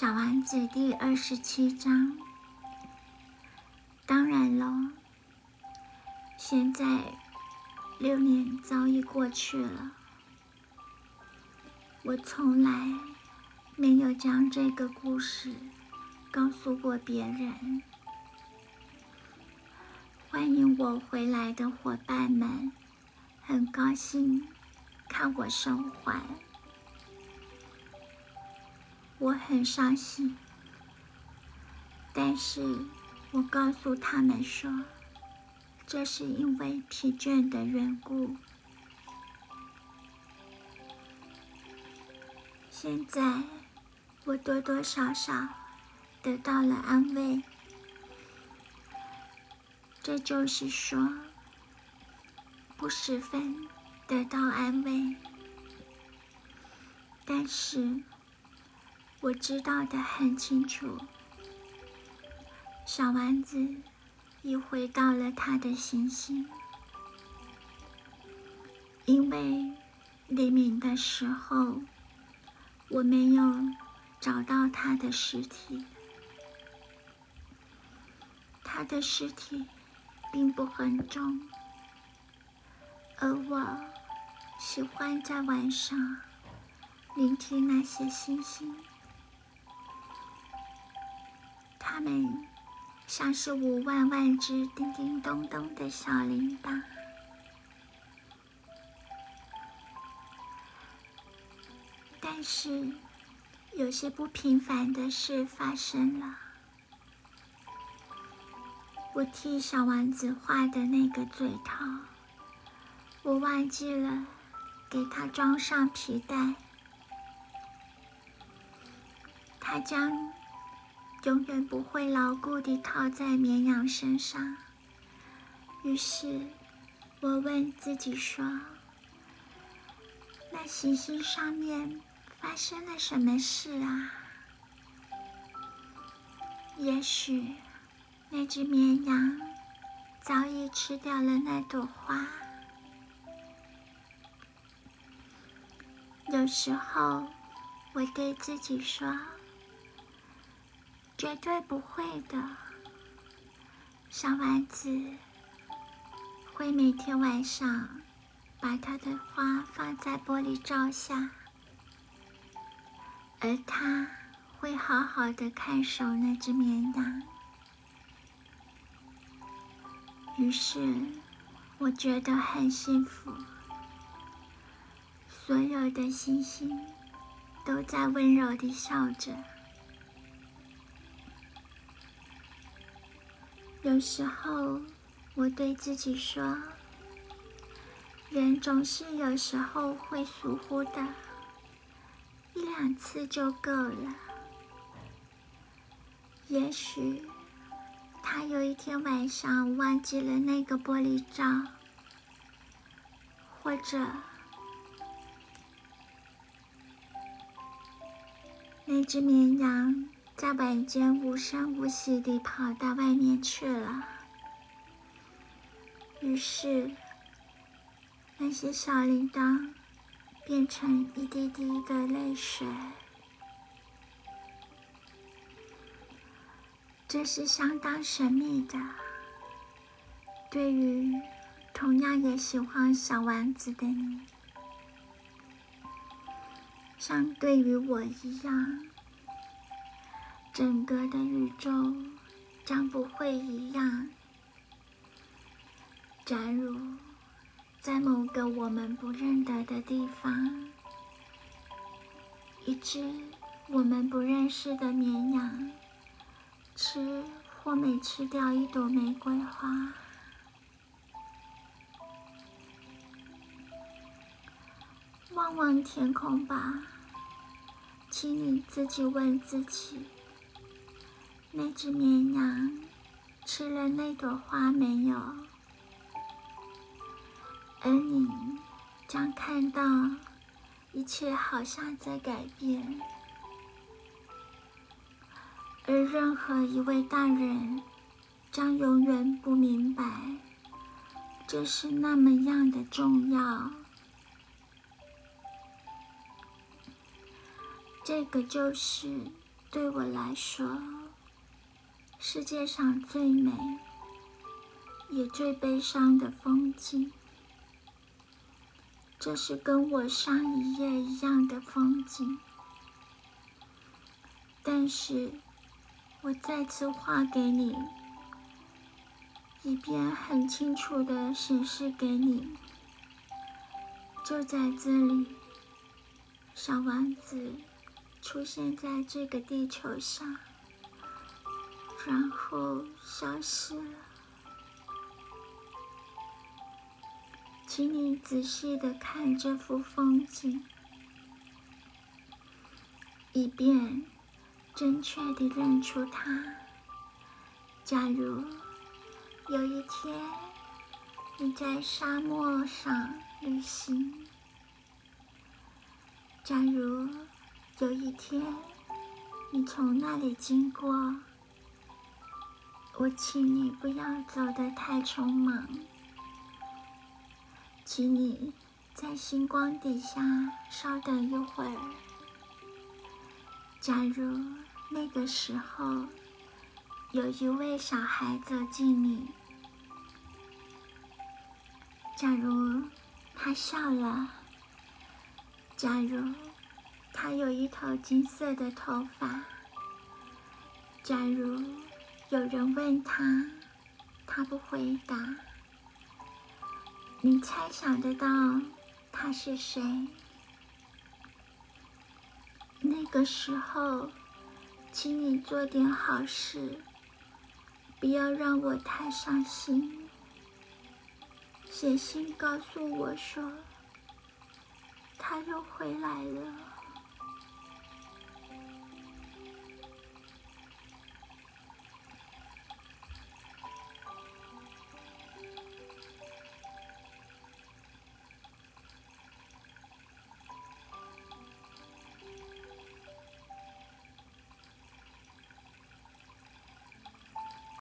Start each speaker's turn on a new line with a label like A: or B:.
A: 小丸子第二十七章。当然了，现在六年早已过去了，我从来没有将这个故事告诉过别人。欢迎我回来的伙伴们，很高兴看我生还。我很伤心，但是我告诉他们说，这是因为疲倦的缘故。现在我多多少少得到了安慰，这就是说，不十分得到安慰，但是。我知道的很清楚，小丸子已回到了他的行星，因为黎明的时候我没有找到他的尸体，他的尸体并不很重，而我喜欢在晚上聆听那些星星。它们像是五万万只叮叮咚咚的小铃铛，但是有些不平凡的事发生了。我替小丸子画的那个嘴套，我忘记了给它装上皮带，它将。永远不会牢固地套在绵羊身上。于是，我问自己说：“那行星上面发生了什么事啊？也许那只绵羊早已吃掉了那朵花。有时候，我对自己说。”绝对不会的，小丸子会每天晚上把它的花放在玻璃罩下，而他会好好的看守那只绵羊。于是，我觉得很幸福，所有的星星都在温柔地笑着。有时候，我对自己说：“人总是有时候会疏忽的，一两次就够了。也许他有一天晚上忘记了那个玻璃罩，或者那只绵羊。”在晚间无声无息地跑到外面去了。于是，那些小铃铛变成一滴滴的泪水。这是相当神秘的。对于同样也喜欢小丸子的你，像对于我一样。整个的宇宙将不会一样。假如在某个我们不认得的地方，一只我们不认识的绵羊吃或没吃掉一朵玫瑰花，望望天空吧，请你自己问自己。那只绵羊吃了那朵花没有？而你将看到一切好像在改变，而任何一位大人将永远不明白这是那么样的重要。这个就是。对我来说，世界上最美也最悲伤的风景，这是跟我上一页一样的风景。但是，我再次画给你，以便很清楚的显示给你，就在这里，小王子。出现在这个地球上，然后消失了。请你仔细的看这幅风景，以便正确的认出它。假如有一天你在沙漠上旅行，假如。有一天，你从那里经过，我请你不要走得太匆忙，请你在星光底下稍等一会儿。假如那个时候有一位小孩走近你，假如他笑了，假如。他有一头金色的头发。假如有人问他，他不回答。你猜想得到他是谁？那个时候，请你做点好事，不要让我太伤心。写信告诉我说，他又回来了。